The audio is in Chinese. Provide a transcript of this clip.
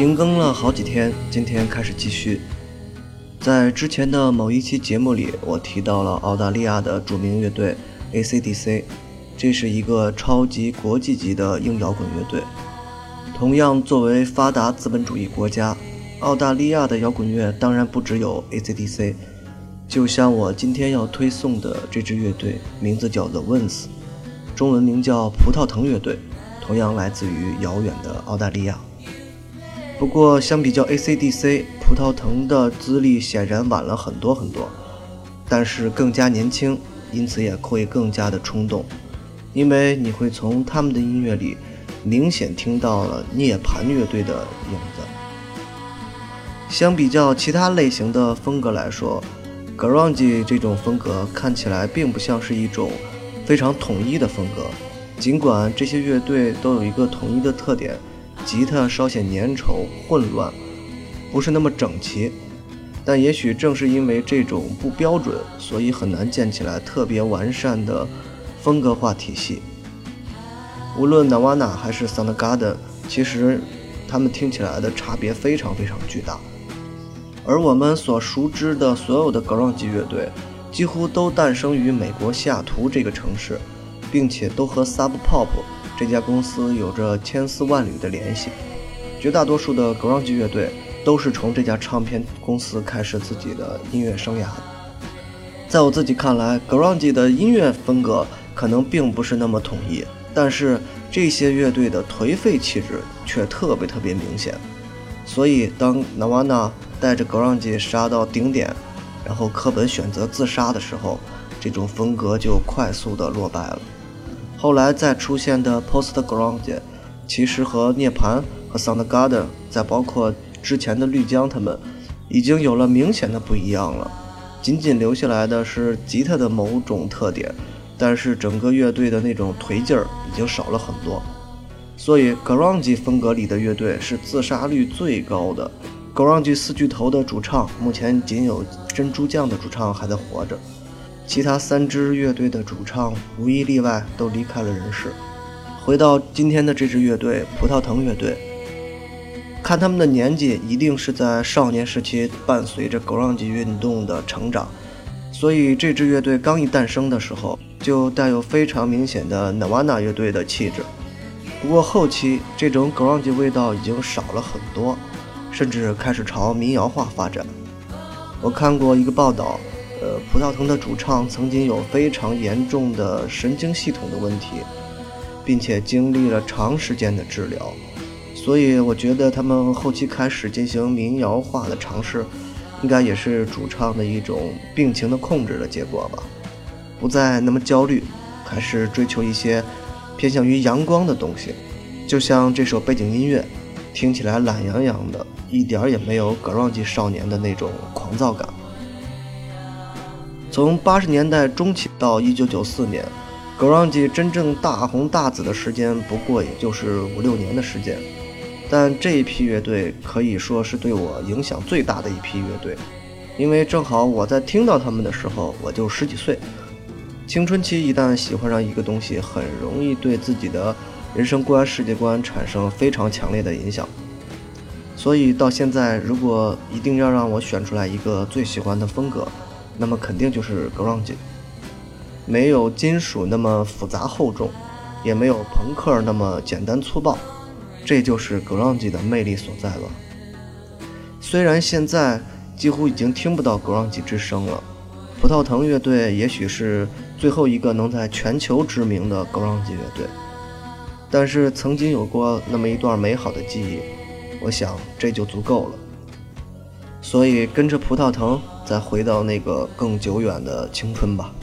停更了好几天，今天开始继续。在之前的某一期节目里，我提到了澳大利亚的著名乐队 AC/DC，这是一个超级国际级的硬摇滚乐队。同样，作为发达资本主义国家，澳大利亚的摇滚乐当然不只有 AC/DC。就像我今天要推送的这支乐队，名字叫 The Winds，中文名叫葡萄藤乐队，同样来自于遥远的澳大利亚。不过，相比较 AC/DC。葡萄藤的资历显然晚了很多很多，但是更加年轻，因此也会更加的冲动，因为你会从他们的音乐里明显听到了涅槃乐队的影子。相比较其他类型的风格来说，grunge 这种风格看起来并不像是一种非常统一的风格，尽管这些乐队都有一个统一的特点，吉他稍显粘稠混乱。不是那么整齐，但也许正是因为这种不标准，所以很难建起来特别完善的风格化体系。无论 Nirvana 还是 Soundgarden，其实他们听起来的差别非常非常巨大。而我们所熟知的所有的 g r u n g 乐队，几乎都诞生于美国西雅图这个城市，并且都和 Sub Pop 这家公司有着千丝万缕的联系。绝大多数的 grunge 乐队。都是从这家唱片公司开始自己的音乐生涯。在我自己看来，grunge 的音乐风格可能并不是那么统一，但是这些乐队的颓废气质却特别特别明显。所以，当 Nirvana 带着 grunge 杀到顶点，然后科本选择自杀的时候，这种风格就快速的落败了。后来再出现的 Postground，其实和涅槃和 Soundgarden，再包括之前的绿江他们已经有了明显的不一样了，仅仅留下来的是吉他的某种特点，但是整个乐队的那种颓劲儿已经少了很多。所以，grunge 风格里的乐队是自杀率最高的。grunge 四巨头的主唱目前仅有珍珠酱的主唱还在活着，其他三支乐队的主唱无一例外都离开了人世。回到今天的这支乐队——葡萄藤乐队。看他们的年纪，一定是在少年时期伴随着 grunge 运动的成长，所以这支乐队刚一诞生的时候，就带有非常明显的 Nirvana 乐队的气质。不过后期这种 grunge 味道已经少了很多，甚至开始朝民谣化发展。我看过一个报道，呃，葡萄藤的主唱曾经有非常严重的神经系统的问题，并且经历了长时间的治疗。所以我觉得他们后期开始进行民谣化的尝试，应该也是主唱的一种病情的控制的结果吧。不再那么焦虑，还是追求一些偏向于阳光的东西。就像这首背景音乐，听起来懒洋洋的，一点儿也没有 grunge 少年的那种狂躁感。从八十年代中期到一九九四年，grunge 真正大红大紫的时间不过也就是五六年的时间。但这一批乐队可以说是对我影响最大的一批乐队，因为正好我在听到他们的时候，我就十几岁。青春期一旦喜欢上一个东西，很容易对自己的人生观、世界观产生非常强烈的影响。所以到现在，如果一定要让我选出来一个最喜欢的风格，那么肯定就是 ground，。没有金属那么复杂厚重，也没有朋克那么简单粗暴。这就是 ground 的魅力所在了。虽然现在几乎已经听不到 ground 之声了，葡萄藤乐队也许是最后一个能在全球知名的 grunge 乐队，但是曾经有过那么一段美好的记忆，我想这就足够了。所以跟着葡萄藤，再回到那个更久远的青春吧。